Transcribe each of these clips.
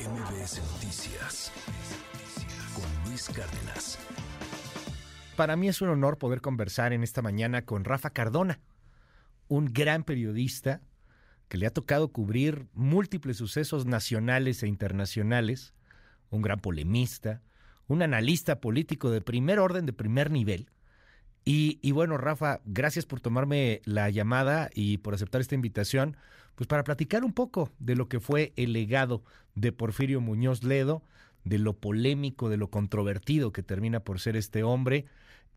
MBS Noticias con Luis Cárdenas. Para mí es un honor poder conversar en esta mañana con Rafa Cardona, un gran periodista que le ha tocado cubrir múltiples sucesos nacionales e internacionales, un gran polemista, un analista político de primer orden, de primer nivel. Y, y, bueno, Rafa, gracias por tomarme la llamada y por aceptar esta invitación, pues para platicar un poco de lo que fue el legado de Porfirio Muñoz Ledo, de lo polémico, de lo controvertido que termina por ser este hombre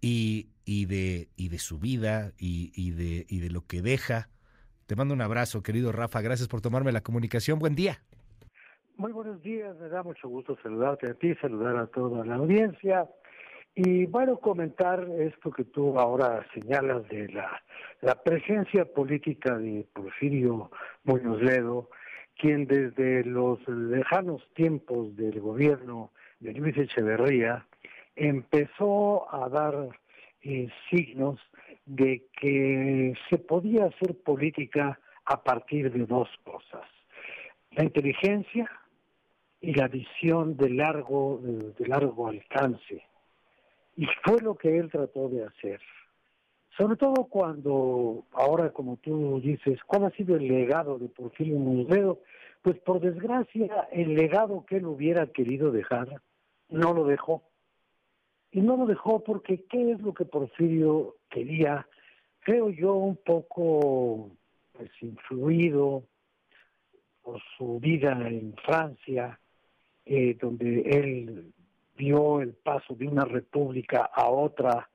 y, de, y de su vida y, y, de, y de lo que deja. Te mando un abrazo, querido Rafa, gracias por tomarme la comunicación. Buen día. Muy buenos días, me da mucho gusto saludarte a ti, saludar a toda la audiencia. Y bueno, comentar esto que tú ahora señalas de la, la presencia política de Porfirio Muñoz Ledo, quien desde los lejanos tiempos del gobierno de Luis Echeverría empezó a dar eh, signos de que se podía hacer política a partir de dos cosas, la inteligencia y la visión de largo, de largo alcance y fue lo que él trató de hacer. Sobre todo cuando, ahora como tú dices, ¿cuál ha sido el legado de Porfirio Muñoz Pues por desgracia, el legado que él hubiera querido dejar, no lo dejó. Y no lo dejó porque ¿qué es lo que Porfirio quería? Creo yo un poco pues, influido por su vida en Francia, eh, donde él dio el paso de una república a otra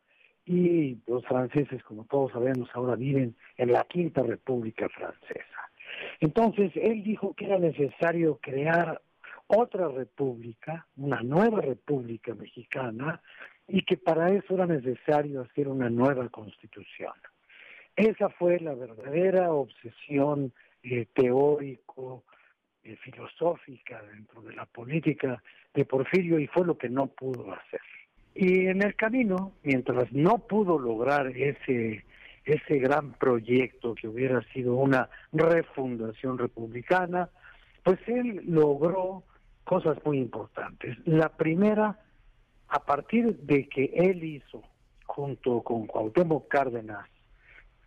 y los franceses, como todos sabemos, ahora viven en la quinta república francesa. Entonces, él dijo que era necesario crear otra república, una nueva república mexicana, y que para eso era necesario hacer una nueva constitución. Esa fue la verdadera obsesión eh, teórico eh, filosófica dentro de la política de Porfirio y fue lo que no pudo hacer. Y en el camino, mientras no pudo lograr ese ese gran proyecto que hubiera sido una refundación republicana, pues él logró cosas muy importantes. La primera, a partir de que él hizo, junto con Cuauhtémoc Cárdenas,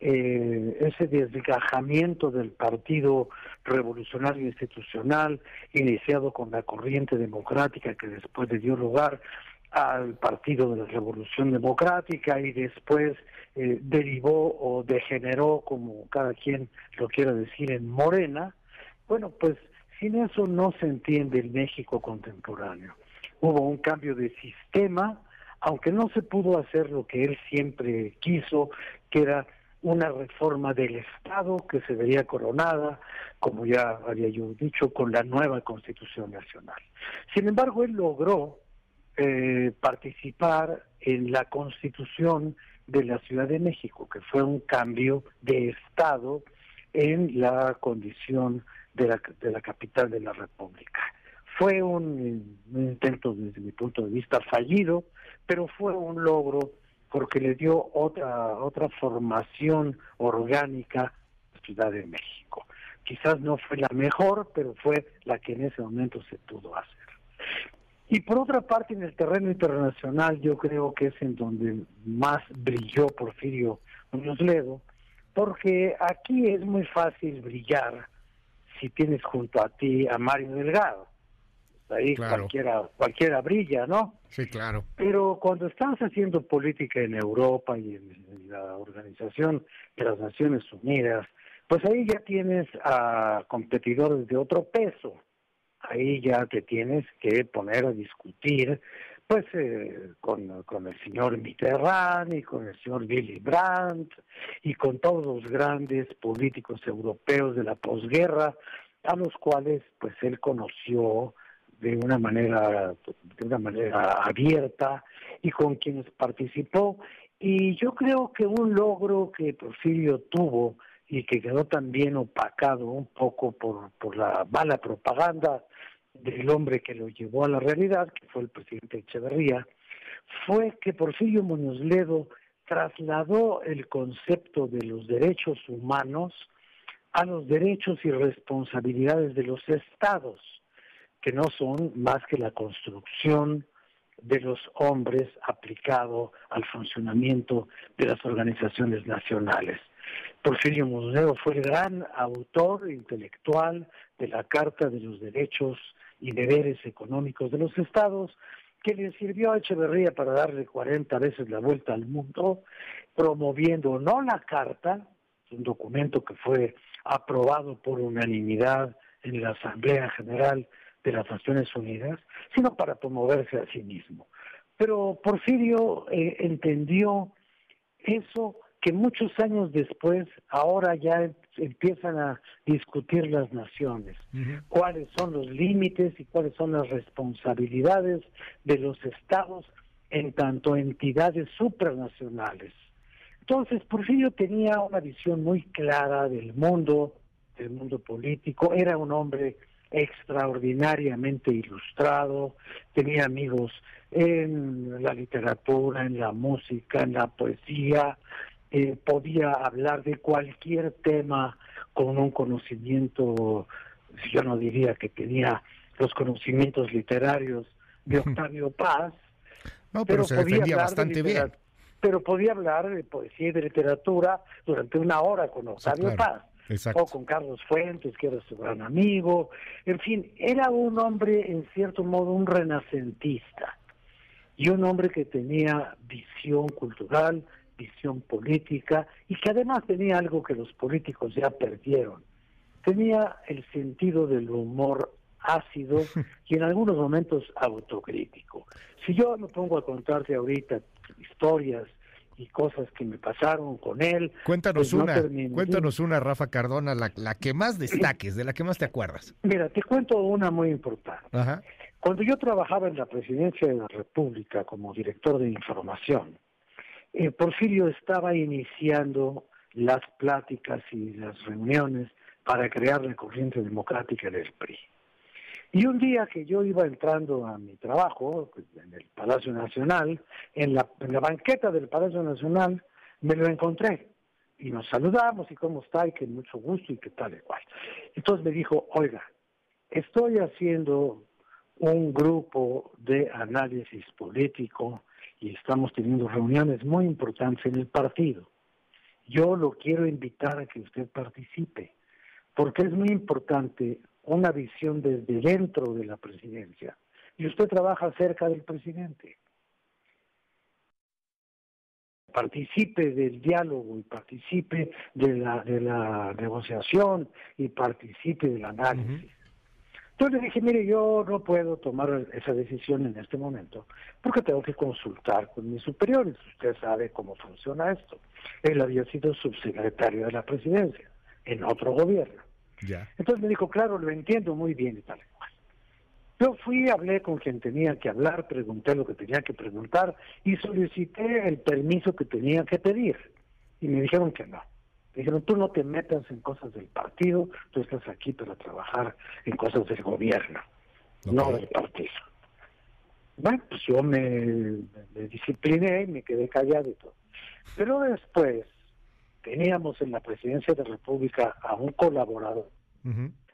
eh, ese desgajamiento del Partido Revolucionario Institucional, iniciado con la corriente democrática que después le dio lugar al Partido de la Revolución Democrática y después eh, derivó o degeneró, como cada quien lo quiera decir, en Morena, bueno, pues sin eso no se entiende el México contemporáneo. Hubo un cambio de sistema, aunque no se pudo hacer lo que él siempre quiso, que era una reforma del Estado que se vería coronada, como ya había yo dicho, con la nueva Constitución Nacional. Sin embargo, él logró eh, participar en la Constitución de la Ciudad de México, que fue un cambio de Estado en la condición de la, de la capital de la República. Fue un, un intento desde mi punto de vista fallido, pero fue un logro porque le dio otra otra formación orgánica a la Ciudad de México. Quizás no fue la mejor, pero fue la que en ese momento se pudo hacer. Y por otra parte, en el terreno internacional, yo creo que es en donde más brilló Porfirio Muñoz Ledo, porque aquí es muy fácil brillar si tienes junto a ti a Mario Delgado ahí cualquiera, cualquiera brilla, ¿no? Sí, claro. Pero cuando estás haciendo política en Europa y en, la Organización de las Naciones Unidas, pues ahí ya tienes a competidores de otro peso. Ahí ya te tienes que poner a discutir pues eh, con, con el señor Mitterrand y con el señor Willy Brandt y con todos los grandes políticos europeos de la posguerra a los cuales pues él conoció de una manera de una manera abierta y con quienes participó. Y yo creo que un logro que Porfirio tuvo y que quedó también opacado un poco por, por la mala propaganda del hombre que lo llevó a la realidad, que fue el presidente Echeverría, fue que Porfirio Muñoz Ledo trasladó el concepto de los derechos humanos a los derechos y responsabilidades de los estados que no son más que la construcción de los hombres aplicado al funcionamiento de las organizaciones nacionales. Porfirio Museo fue el gran autor intelectual de la Carta de los Derechos y Deberes Económicos de los Estados, que le sirvió a Echeverría para darle 40 veces la vuelta al mundo, promoviendo no la Carta, un documento que fue aprobado por unanimidad en la Asamblea General de las Naciones Unidas, sino para promoverse a sí mismo. Pero Porfirio eh, entendió eso que muchos años después, ahora ya empiezan a discutir las naciones, cuáles son los límites y cuáles son las responsabilidades de los estados en tanto entidades supranacionales. Entonces, Porfirio tenía una visión muy clara del mundo, del mundo político, era un hombre extraordinariamente ilustrado, tenía amigos en la literatura, en la música, en la poesía, eh, podía hablar de cualquier tema con un conocimiento, yo no diría que tenía los conocimientos literarios de Octavio Paz, no, pero, se defendía bastante bien. Pero podía hablar de poesía y de literatura durante una hora con Octavio Paz. O con Carlos Fuentes, que era su gran amigo. En fin, era un hombre, en cierto modo, un renacentista y un hombre que tenía visión cultural, visión política y que además tenía algo que los políticos ya perdieron. Tenía el sentido del humor ácido y en algunos momentos autocrítico. Si yo me pongo a contarte ahorita historias y cosas que me pasaron con él. Cuéntanos pues una, cuéntanos una, Rafa Cardona, la, la, que más destaques, de la que más te acuerdas. Mira, te cuento una muy importante. Cuando yo trabajaba en la presidencia de la República como director de información, eh, Porfirio estaba iniciando las pláticas y las reuniones para crear la corriente democrática del PRI. Y un día que yo iba entrando a mi trabajo pues, en el Palacio Nacional, en la, banqueta del Palacio Nacional, me lo encontré y nos saludamos y cómo está y que mucho gusto y que tal y cual. Entonces me dijo, oiga, estoy haciendo un grupo de análisis político y estamos teniendo reuniones muy importantes en el partido. Yo lo quiero invitar a que usted participe, porque es muy importante una visión desde dentro de la presidencia. Y usted trabaja cerca del presidente. Participe del diálogo y participe de la, de la negociación y participe del análisis. Entonces le dije, mire, yo no puedo tomar esa decisión en este momento porque tengo que consultar con mis superiores. Usted sabe cómo funciona esto. Él había sido subsecretario de la presidencia en otro gobierno. Ya. Entonces me dijo, claro, lo entiendo muy bien y tal. Yo fui, hablé con quien tenía que hablar, pregunté lo que tenía que preguntar y solicité el permiso que tenía que pedir. Y me dijeron que no. Dijeron, tú no te metas en cosas del partido, tú estás aquí para trabajar en cosas del gobierno, no del partido. Bueno, pues yo me, discipliné y me quedé callado y todo. Pero después teníamos en la presidencia de la República a un colaborador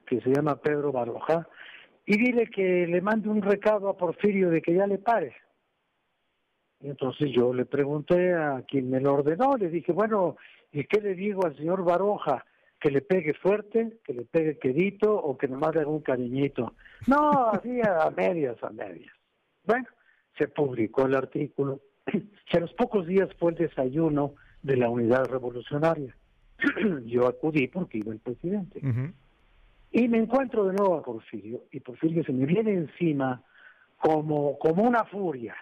que se llama Pedro Baroja y dile que le mande un recado a Porfirio de que ya le pare. Entonces yo le pregunté a quien me lo ordenó, le dije, bueno, ¿Y qué le digo al señor Baroja? Que le pegue fuerte, que le pegue quedito o que nomás le haga un cariñito. No, así a medias, a medias. Bueno, se publicó el artículo. Y a los pocos días fue el desayuno de la unidad revolucionaria. Yo acudí porque iba el presidente. Y me encuentro de nuevo a Porfirio, y Porfirio se me viene encima como, como una furia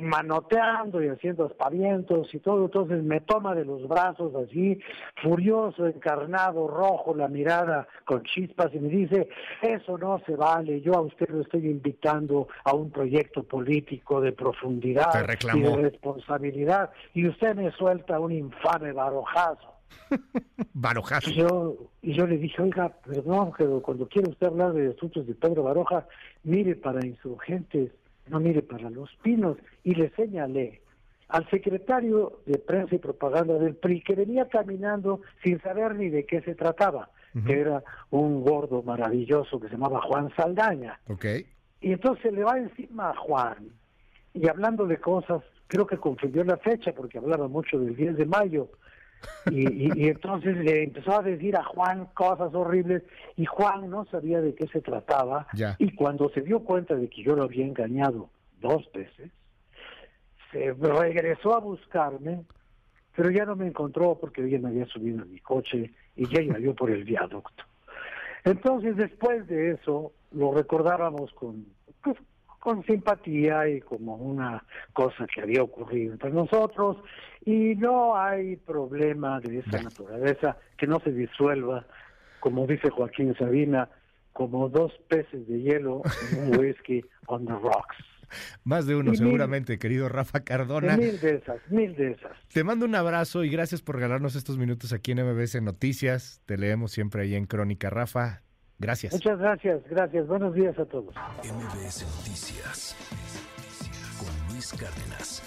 manoteando y haciendo aspavientos y todo, entonces me toma de los brazos así, furioso, encarnado, rojo, la mirada con chispas y me dice, eso no se vale, yo a usted lo estoy invitando a un proyecto político de profundidad y de responsabilidad y usted me suelta un infame barojazo. Barojazo. Y yo, y yo le dije, oiga, perdón, pero cuando quiere usted hablar de asuntos de Pedro Baroja, mire para insurgentes no mire para los pinos, y le señalé al secretario de prensa y propaganda del PRI que venía caminando sin saber ni de qué se trataba. que era un gordo maravilloso que se llamaba Juan Saldaña. Ok. Y entonces le va encima a Juan, y hablando de cosas, creo que confundió la fecha porque hablaba mucho del 10 de mayo. Y, y, entonces le empezó a decir a Juan cosas horribles y Juan no sabía de qué se trataba. Ya. Y cuando se dio cuenta de que yo lo había engañado dos veces, se regresó a buscarme, pero ya no me encontró porque ella me había subido en mi coche y ya iba yo por el viaducto. Entonces, después de eso, lo recordábamos con, pues, con simpatía y como una cosa que había ocurrido entre nosotros y no hay problema de esa naturaleza que no se disuelva, como dice Joaquín Sabina, como dos peces de hielo en un whisky on the rocks. Más de uno, Y mil- seguramente, querido Rafa Cardona. Mil de esas, mil de esas. Te mando un abrazo y gracias por regalarnos estos minutos aquí en MBS Noticias. Te leemos siempre ahí en Crónica, Rafa. Gracias. Muchas gracias, gracias. Buenos días a todos. MBS Noticias con Luis Cárdenas.